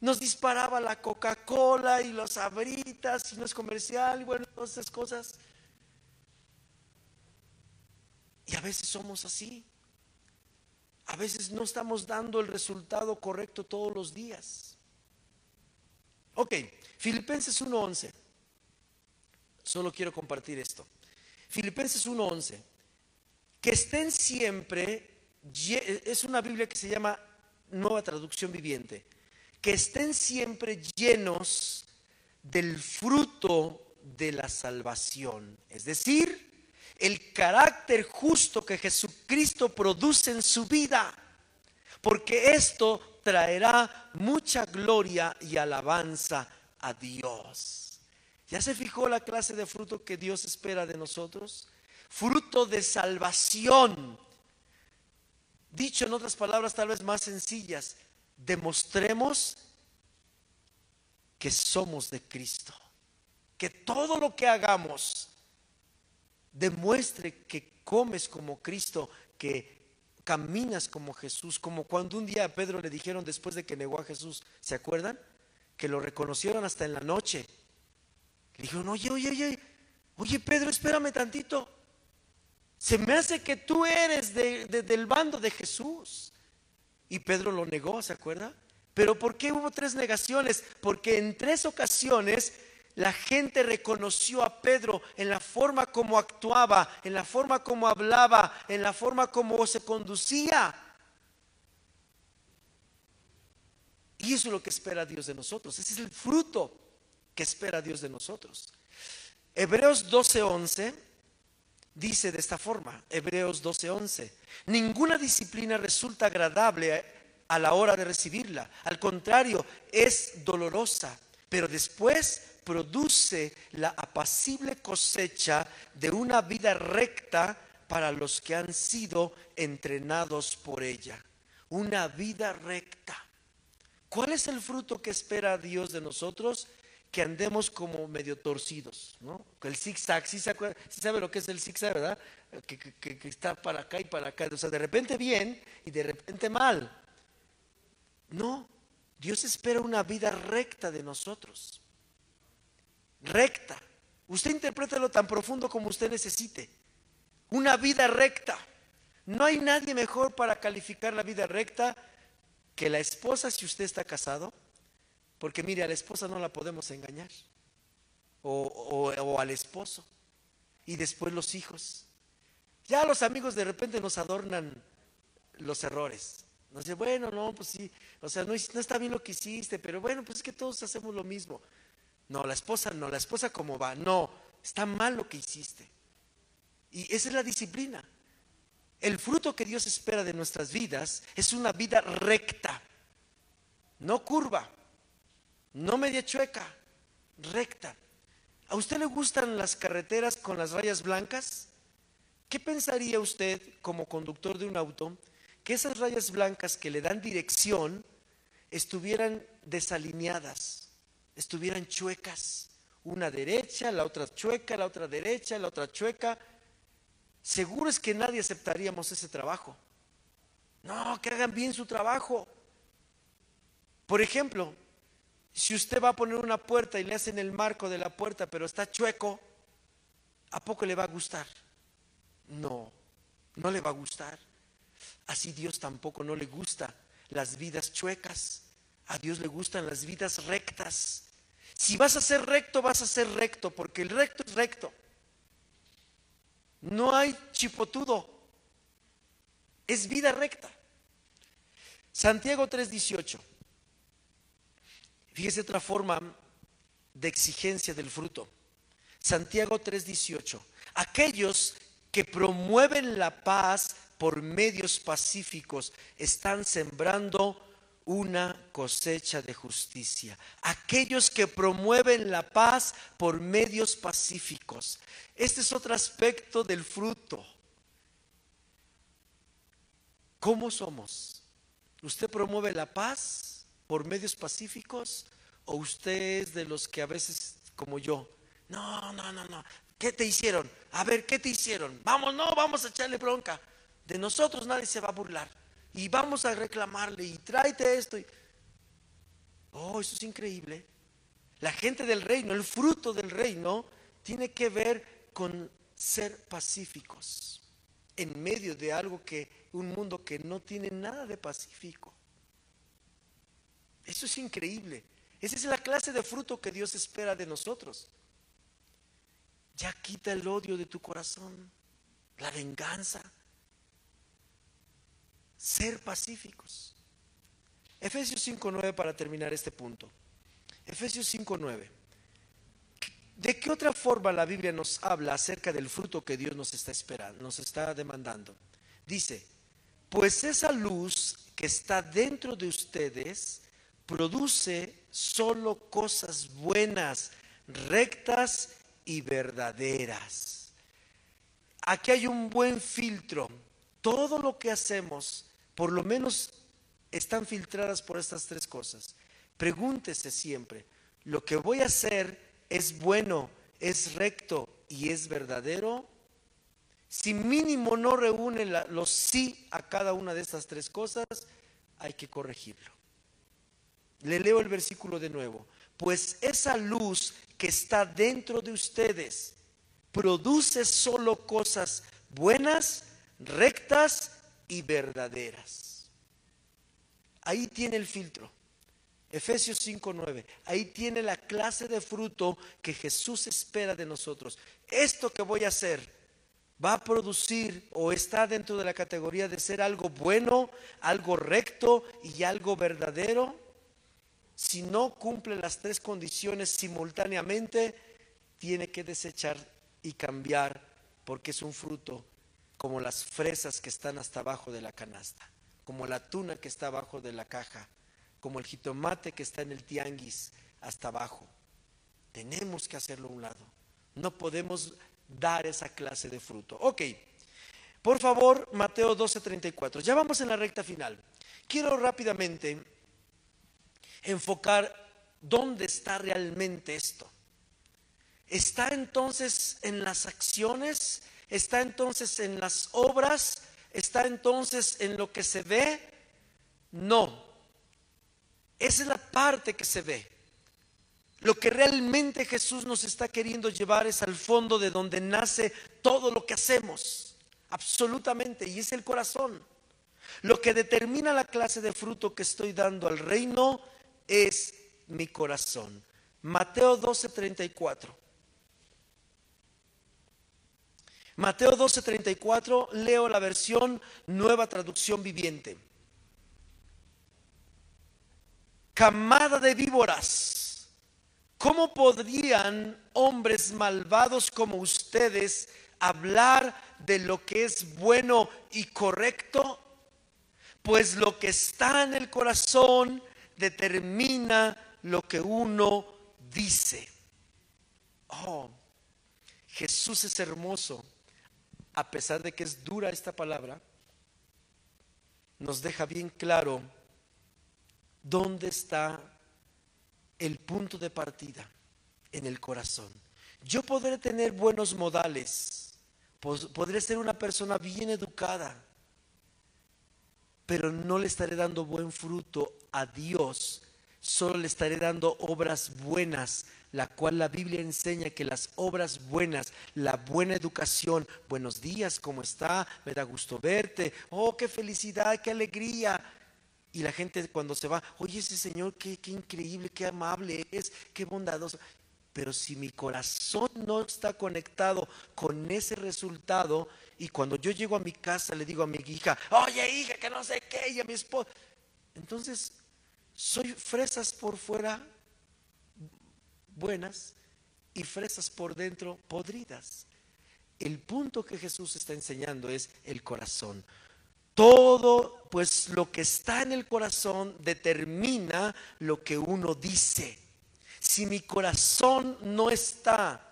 Nos disparaba la Coca-Cola y los abritas y no es comercial y bueno, todas esas cosas. Y a veces somos así. A veces no estamos dando el resultado correcto todos los días. Ok, Filipenses 1.11. Solo quiero compartir esto. Filipenses 1.11. Que estén siempre, es una Biblia que se llama Nueva Traducción Viviente que estén siempre llenos del fruto de la salvación, es decir, el carácter justo que Jesucristo produce en su vida, porque esto traerá mucha gloria y alabanza a Dios. ¿Ya se fijó la clase de fruto que Dios espera de nosotros? Fruto de salvación. Dicho en otras palabras tal vez más sencillas, demostremos que somos de Cristo. Que todo lo que hagamos demuestre que comes como Cristo, que caminas como Jesús, como cuando un día a Pedro le dijeron después de que negó a Jesús, ¿se acuerdan? Que lo reconocieron hasta en la noche. Le dijeron, oye, oye, oye, oye Pedro, espérame tantito. Se me hace que tú eres del bando de Jesús. Y Pedro lo negó, ¿se acuerda? Pero ¿por qué hubo tres negaciones? Porque en tres ocasiones la gente reconoció a Pedro en la forma como actuaba, en la forma como hablaba, en la forma como se conducía. Y eso es lo que espera Dios de nosotros. Ese es el fruto que espera Dios de nosotros. Hebreos 12:11 dice de esta forma, Hebreos 12:11, ninguna disciplina resulta agradable a la hora de recibirla, al contrario, es dolorosa, pero después produce la apacible cosecha de una vida recta para los que han sido entrenados por ella. Una vida recta. ¿Cuál es el fruto que espera Dios de nosotros? Que andemos como medio torcidos, ¿no? El zigzag, ¿sí, sabe lo que es el zigzag, verdad? Que, que, está para acá y para acá. O sea, de repente bien y de repente mal. No, Dios espera una vida recta de nosotros. Recta. Usted interprétalo tan profundo como usted necesite. Una vida recta. No hay nadie mejor para calificar la vida recta que la esposa si usted está casado. Porque mire, a la esposa no la podemos engañar. O, al esposo. Y después los hijos. Ya los amigos de repente nos adornan los errores. Nos dice, bueno, no, pues sí, o sea, no, no, está bien lo que hiciste, pero bueno, pues es que todos hacemos lo mismo. No, la esposa no, la esposa cómo va, no, está mal lo que hiciste. Y esa es la disciplina. El fruto que Dios espera de nuestras vidas es una vida recta, no curva, no media chueca, recta. ¿A usted le gustan las carreteras con las rayas blancas? ¿Qué pensaría usted como conductor de un auto que esas rayas blancas que le dan dirección estuvieran desalineadas, estuvieran chuecas? Una derecha, la otra chueca, la otra derecha, la otra chueca seguro es que nadie aceptaríamos ese trabajo. No, que hagan bien su trabajo. Por ejemplo, si usted va a poner una puerta y le hacen el marco de la puerta, pero está chueco, ¿a poco le va a gustar? No, no le va a gustar. Así Dios tampoco no le gusta las vidas chuecas. A Dios le gustan las vidas rectas. Si vas a ser recto, vas a ser recto, porque el recto es recto. No hay chipotudo. Es vida recta. Santiago 3:18. Fíjese otra forma de exigencia del fruto. Santiago 3:18. Aquellos que promueven la paz por medios pacíficos están sembrando una cosecha de justicia. Aquellos que promueven la paz por medios pacíficos. Este es otro aspecto del fruto. ¿Cómo somos? ¿Usted promueve la paz por medios pacíficos o usted es de los que a veces, como yo, no, no, no, no, ¿qué te hicieron? A ver, ¿qué te hicieron? Vamos, no, vamos a echarle bronca. De nosotros nadie se va a burlar y vamos a reclamarle y tráete esto. Oh, eso es increíble. La gente del reino, el fruto del reino, tiene que ver con ser pacíficos en medio de algo que, un mundo que no tiene nada de pacífico. Eso es increíble. Esa es la clase de fruto que Dios espera de nosotros. Ya quita el odio de tu corazón, la venganza, ser pacíficos. Efesios 5.9 para terminar este punto. Efesios 5.9. ¿De qué otra forma la Biblia nos habla acerca del fruto que Dios nos está esperando, nos está demandando? Dice, pues esa luz que está dentro de ustedes produce solo cosas buenas, rectas y verdaderas. Aquí hay un buen filtro. Todo lo que hacemos por lo menos están filtradas por estas tres cosas. Pregúntese siempre, ¿lo que voy a hacer es bueno, es recto y es verdadero? Si mínimo no reúne los sí a cada una de estas tres cosas, hay que corregirlo. Le leo el versículo de nuevo. Pues esa luz que está dentro de ustedes produce solo cosas buenas, rectas y verdaderas. Ahí tiene el filtro. Efesios 5:9. Ahí tiene la clase de fruto que Jesús espera de nosotros. Esto que voy a hacer va a producir o está dentro de la categoría de ser algo bueno, algo recto y algo verdadero. Si no cumple las tres condiciones simultáneamente, tiene que desechar y cambiar porque es un fruto como las fresas que están hasta abajo de la canasta, como la tuna que está abajo de la caja, como el jitomate que está en el tianguis hasta abajo. Tenemos que hacerlo a un lado. No podemos dar esa clase de fruto. Ok, por favor, Mateo 12:34. Ya vamos en la recta final. Quiero rápidamente enfocar dónde está realmente esto. ¿Está entonces en las acciones? ¿Está entonces en las obras? ¿Está entonces en lo que se ve? No. Esa es la parte que se ve. Lo que realmente Jesús nos está queriendo llevar es al fondo de donde nace todo lo que hacemos. Absolutamente. Y es el corazón. Lo que determina la clase de fruto que estoy dando al reino es mi corazón. Mateo 12:34. Mateo 12:34, leo la versión nueva traducción viviente. Camada de víboras, ¿cómo podrían hombres malvados como ustedes hablar de lo que es bueno y correcto? Pues lo que está en el corazón determina lo que uno dice. Oh, Jesús es hermoso a pesar de que es dura esta palabra, nos deja bien claro dónde está el punto de partida en el corazón. Yo podré tener buenos modales, podré ser una persona bien educada, pero no le estaré dando buen fruto a Dios, solo le estaré dando obras buenas la cual la Biblia enseña que las obras buenas, la buena educación, buenos días, ¿cómo está? Me da gusto verte, oh, qué felicidad, qué alegría. Y la gente cuando se va, oye, ese Señor, qué, qué increíble, qué amable es, qué bondadoso. Pero si mi corazón no está conectado con ese resultado, y cuando yo llego a mi casa le digo a mi hija, oye hija, que no sé qué, y a mi esposo, entonces soy fresas por fuera buenas y fresas por dentro podridas. El punto que Jesús está enseñando es el corazón. Todo, pues lo que está en el corazón determina lo que uno dice. Si mi corazón no está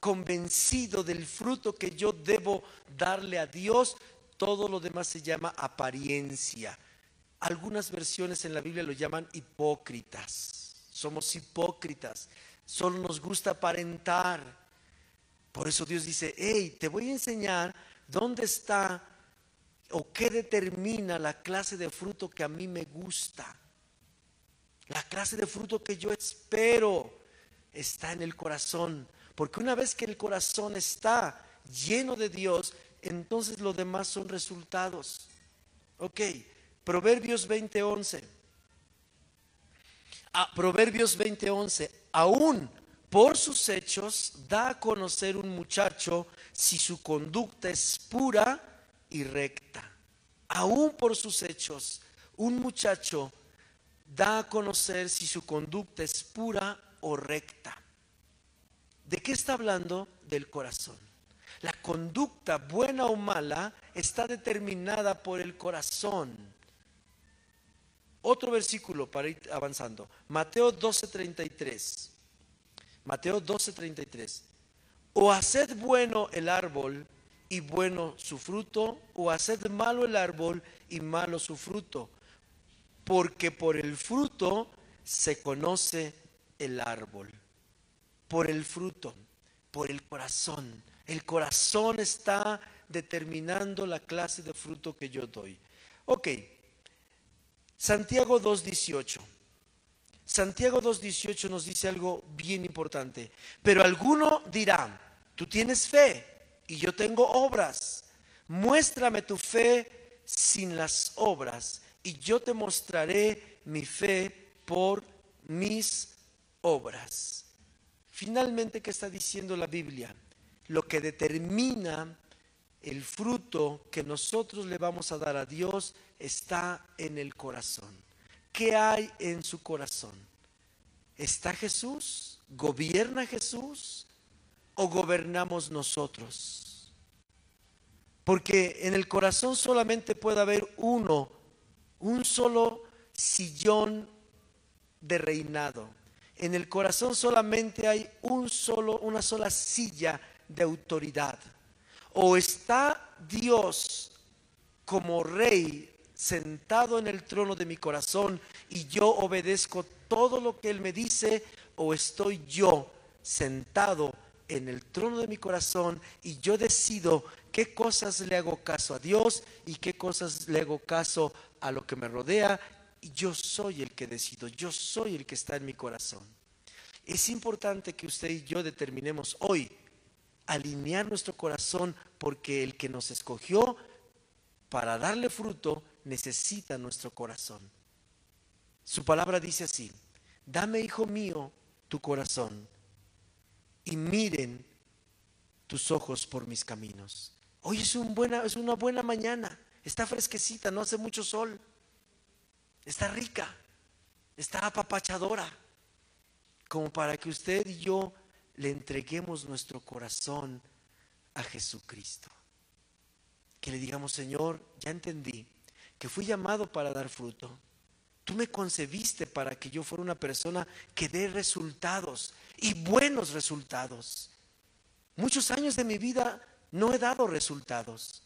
convencido del fruto que yo debo darle a Dios, todo lo demás se llama apariencia. Algunas versiones en la Biblia lo llaman hipócritas somos hipócritas, solo nos gusta aparentar. Por eso Dios dice, hey, te voy a enseñar dónde está o qué determina la clase de fruto que a mí me gusta. La clase de fruto que yo espero está en el corazón. Porque una vez que el corazón está lleno de Dios, entonces lo demás son resultados. Ok, Proverbios 20:11. Proverbios 20:11, aún por sus hechos da a conocer un muchacho si su conducta es pura y recta. Aún por sus hechos, un muchacho da a conocer si su conducta es pura o recta. ¿De qué está hablando? Del corazón. La conducta buena o mala está determinada por el corazón. Otro versículo para ir avanzando. Mateo 12:33. Mateo 12:33. O haced bueno el árbol y bueno su fruto, o haced malo el árbol y malo su fruto. Porque por el fruto se conoce el árbol. Por el fruto, por el corazón. El corazón está determinando la clase de fruto que yo doy. Ok, Santiago 2.18. Santiago 2.18 nos dice algo bien importante. Pero alguno dirá, tú tienes fe y yo tengo obras. Muéstrame tu fe sin las obras y yo te mostraré mi fe por mis obras. Finalmente, ¿qué está diciendo la Biblia? Lo que determina el fruto que nosotros le vamos a dar a Dios está en el corazón. ¿Qué hay en su corazón? ¿Está Jesús? ¿Gobierna Jesús? ¿O gobernamos nosotros? Porque en el corazón solamente puede haber uno, un solo sillón de reinado. En el corazón solamente hay un solo, una sola silla de autoridad. O está Dios como rey sentado en el trono de mi corazón y yo obedezco todo lo que Él me dice, o estoy yo sentado en el trono de mi corazón y yo decido qué cosas le hago caso a Dios y qué cosas le hago caso a lo que me rodea. Yo soy el que decido, yo soy el que está en mi corazón. Es importante que usted y yo determinemos hoy alinear nuestro corazón porque el que nos escogió para darle fruto necesita nuestro corazón. Su palabra dice así, dame, hijo mío, tu corazón y miren tus ojos por mis caminos. Hoy es, un buena, es una buena mañana, está fresquecita, no hace mucho sol, está rica, está apapachadora, como para que usted y yo le entreguemos nuestro corazón a Jesucristo. Que le digamos, Señor, ya entendí que fui llamado para dar fruto. Tú me concebiste para que yo fuera una persona que dé resultados y buenos resultados. Muchos años de mi vida no he dado resultados.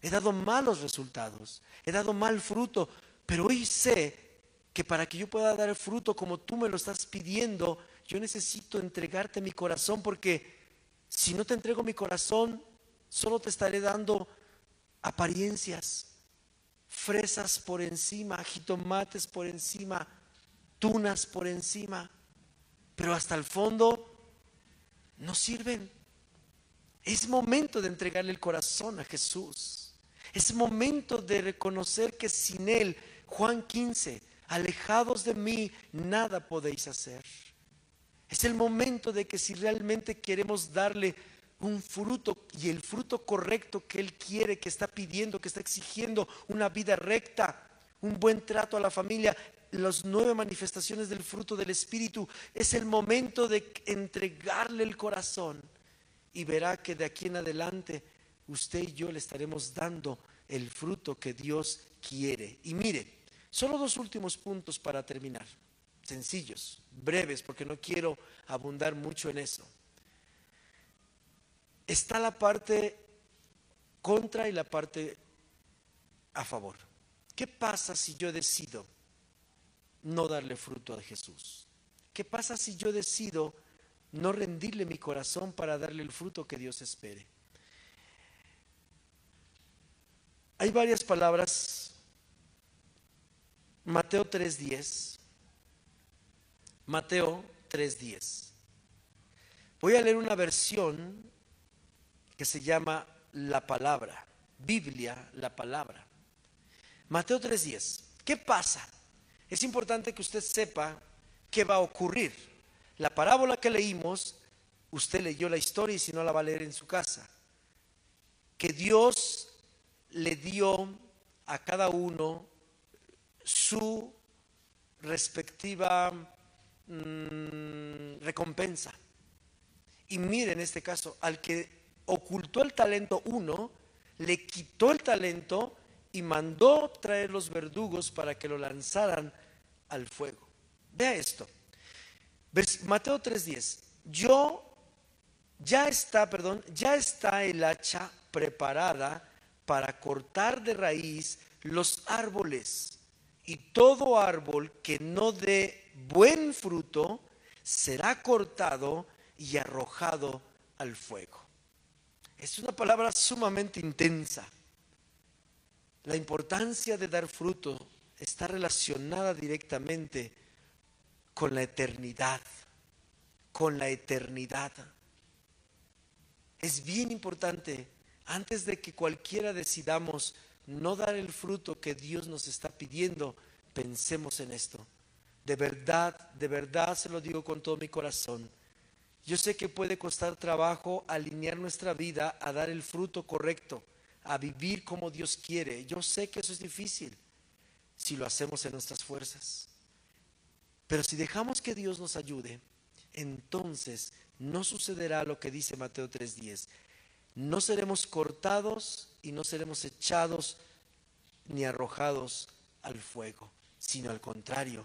He dado malos resultados. He dado mal fruto. Pero hoy sé que para que yo pueda dar fruto como tú me lo estás pidiendo, yo necesito entregarte mi corazón porque si no te entrego mi corazón, solo te estaré dando apariencias, fresas por encima, jitomates por encima, tunas por encima, pero hasta el fondo no sirven. Es momento de entregarle el corazón a Jesús. Es momento de reconocer que sin Él, Juan 15, alejados de mí, nada podéis hacer. Es el momento de que si realmente queremos darle un fruto y el fruto correcto que Él quiere, que está pidiendo, que está exigiendo, una vida recta, un buen trato a la familia, las nueve manifestaciones del fruto del Espíritu, es el momento de entregarle el corazón y verá que de aquí en adelante usted y yo le estaremos dando el fruto que Dios quiere. Y mire, solo dos últimos puntos para terminar sencillos, breves, porque no quiero abundar mucho en eso. Está la parte contra y la parte a favor. ¿Qué pasa si yo decido no darle fruto a Jesús? ¿Qué pasa si yo decido no rendirle mi corazón para darle el fruto que Dios espere? Hay varias palabras. Mateo 3:10 Mateo 3:10. Voy a leer una versión que se llama La Palabra, Biblia, la Palabra. Mateo 3:10. ¿Qué pasa? Es importante que usted sepa qué va a ocurrir. La parábola que leímos, usted leyó la historia y si no la va a leer en su casa. Que Dios le dio a cada uno su respectiva Mm, recompensa. Y mire en este caso, al que ocultó el talento uno, le quitó el talento y mandó traer los verdugos para que lo lanzaran al fuego. Vea esto. Mateo 3:10. Yo ya está, perdón, ya está el hacha preparada para cortar de raíz los árboles y todo árbol que no dé buen fruto será cortado y arrojado al fuego. Es una palabra sumamente intensa. La importancia de dar fruto está relacionada directamente con la eternidad, con la eternidad. Es bien importante, antes de que cualquiera decidamos no dar el fruto que Dios nos está pidiendo, pensemos en esto. De verdad, de verdad se lo digo con todo mi corazón. Yo sé que puede costar trabajo alinear nuestra vida a dar el fruto correcto, a vivir como Dios quiere. Yo sé que eso es difícil si lo hacemos en nuestras fuerzas. Pero si dejamos que Dios nos ayude, entonces no sucederá lo que dice Mateo 3:10. No seremos cortados y no seremos echados ni arrojados al fuego, sino al contrario.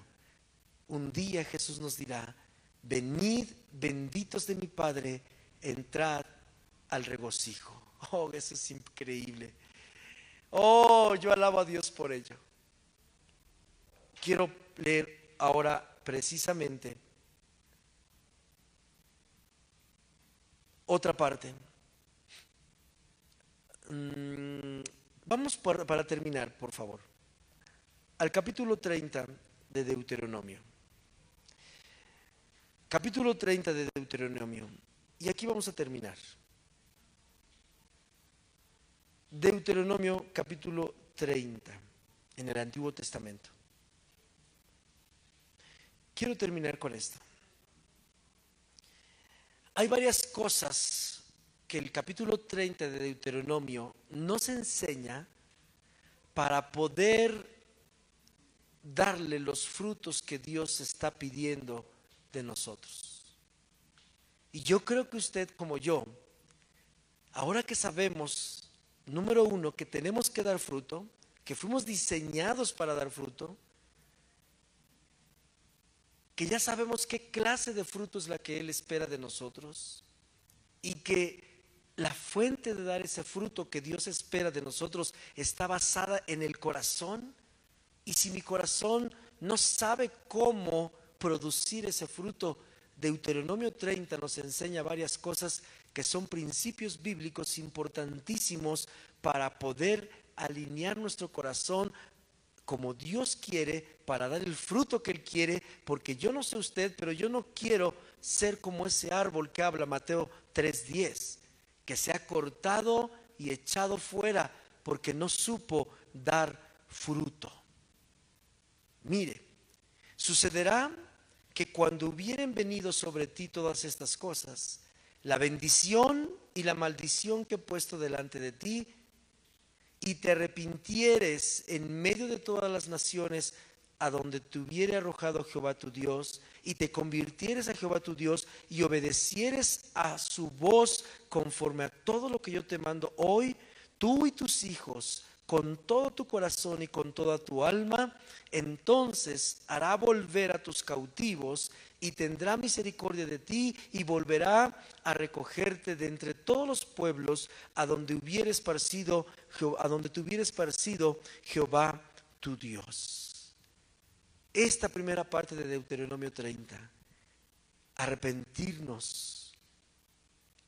Un día Jesús nos dirá, venid benditos de mi Padre, entrad al regocijo. Oh, eso es increíble. Oh, yo alabo a Dios por ello. Quiero leer ahora precisamente otra parte. Mm, vamos para terminar, por favor, al capítulo 30 de Deuteronomio. Capítulo 30 de Deuteronomio. Y aquí vamos a terminar. Deuteronomio capítulo 30 en el Antiguo Testamento. Quiero terminar con esto. Hay varias cosas que el capítulo 30 de Deuteronomio nos enseña para poder darle los frutos que Dios está pidiendo de nosotros. Y yo creo que usted como yo, ahora que sabemos, número uno, que tenemos que dar fruto, que fuimos diseñados para dar fruto, que ya sabemos qué clase de fruto es la que Él espera de nosotros y que la fuente de dar ese fruto que Dios espera de nosotros está basada en el corazón. Y si mi corazón no sabe cómo producir ese fruto, Deuteronomio 30 nos enseña varias cosas que son principios bíblicos importantísimos para poder alinear nuestro corazón como Dios quiere, para dar el fruto que Él quiere, porque yo no sé usted, pero yo no quiero ser como ese árbol que habla Mateo 3:10, que se ha cortado y echado fuera porque no supo dar fruto. Mire, sucederá que cuando hubieren venido sobre ti todas estas cosas, la bendición y la maldición que he puesto delante de ti, y te arrepintieres en medio de todas las naciones a donde te hubiere arrojado Jehová tu Dios, y te convirtieres a Jehová tu Dios y obedecieres a su voz conforme a todo lo que yo te mando hoy, tú y tus hijos, con todo tu corazón y con toda tu alma, entonces hará volver a tus cautivos y tendrá misericordia de ti y volverá a recogerte de entre todos los pueblos a donde hubiera esparcido, a donde te hubiera esparcido Jehová tu Dios. Esta primera parte de Deuteronomio 30, arrepentirnos,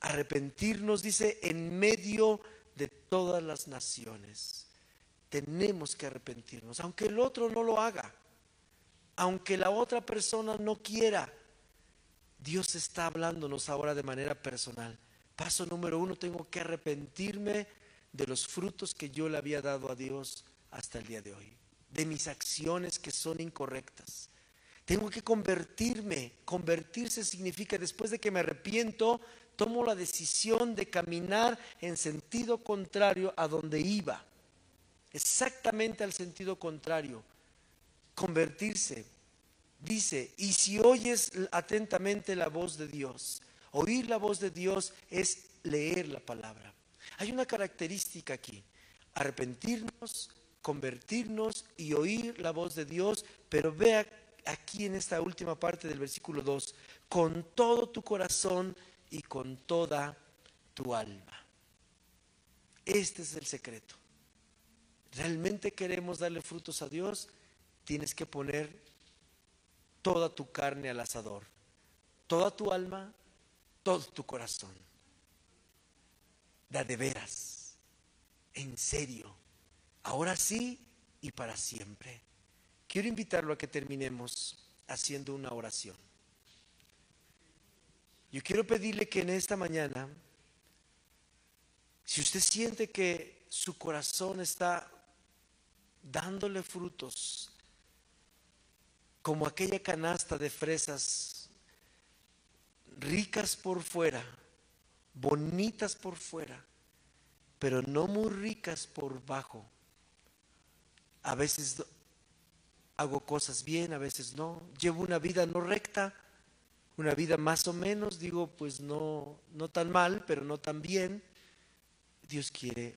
arrepentirnos dice en medio de todas las naciones tenemos que arrepentirnos, aunque el otro no lo haga, aunque la otra persona no quiera. Dios está hablándonos ahora de manera personal. Paso número uno, tengo que arrepentirme de los frutos que yo le había dado a Dios hasta el día de hoy, de mis acciones que son incorrectas. Tengo que convertirme. Convertirse significa después de que me arrepiento, tomo la decisión de caminar en sentido contrario a donde iba exactamente al sentido contrario, convertirse. Dice, y si oyes atentamente la voz de Dios, oír la voz de Dios es leer la palabra. Hay una característica aquí, arrepentirnos, convertirnos y oír la voz de Dios, pero vea aquí en esta última parte del versículo 2, con todo tu corazón y con toda tu alma. Este es el secreto. Realmente queremos darle frutos a Dios, tienes que poner toda tu carne al asador, toda tu alma, todo tu corazón. Da de veras, en serio, ahora sí y para siempre. Quiero invitarlo a que terminemos haciendo una oración. Yo quiero pedirle que en esta mañana, si usted siente que su corazón está dándole frutos, como aquella canasta de fresas ricas por fuera, bonitas por fuera, pero no muy ricas por bajo. A veces hago cosas bien, a veces no. Llevo una vida no recta, una vida más o menos, digo, pues no, no tan mal, pero no tan bien. Dios quiere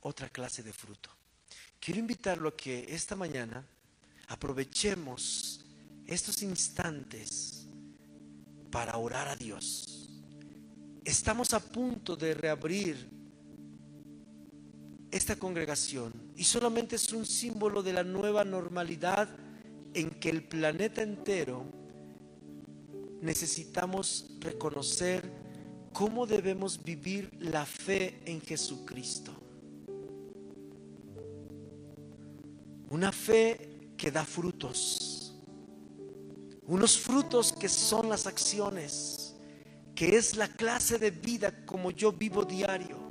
otra clase de fruto. Quiero invitarlo a que esta mañana aprovechemos estos instantes para orar a Dios. Estamos a punto de reabrir esta congregación y solamente es un símbolo de la nueva normalidad en que el planeta entero necesitamos reconocer cómo debemos vivir la fe en Jesucristo. Una fe que da frutos. Unos frutos que son las acciones, que es la clase de vida como yo vivo diario.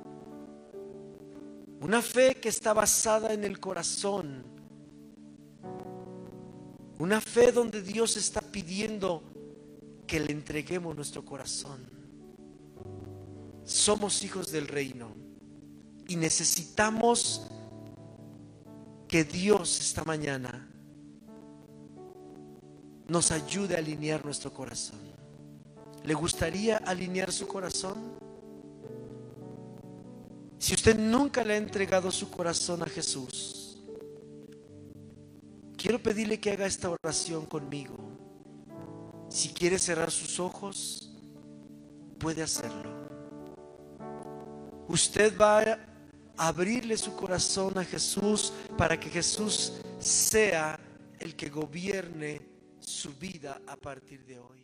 Una fe que está basada en el corazón. Una fe donde Dios está pidiendo que le entreguemos nuestro corazón. Somos hijos del reino y necesitamos que Dios esta mañana nos ayude a alinear nuestro corazón. ¿Le gustaría alinear su corazón? Si usted nunca le ha entregado su corazón a Jesús, quiero pedirle que haga esta oración conmigo. Si quiere cerrar sus ojos, puede hacerlo. Usted va a abrirle su corazón a Jesús para que Jesús sea el que gobierne su vida a partir de hoy.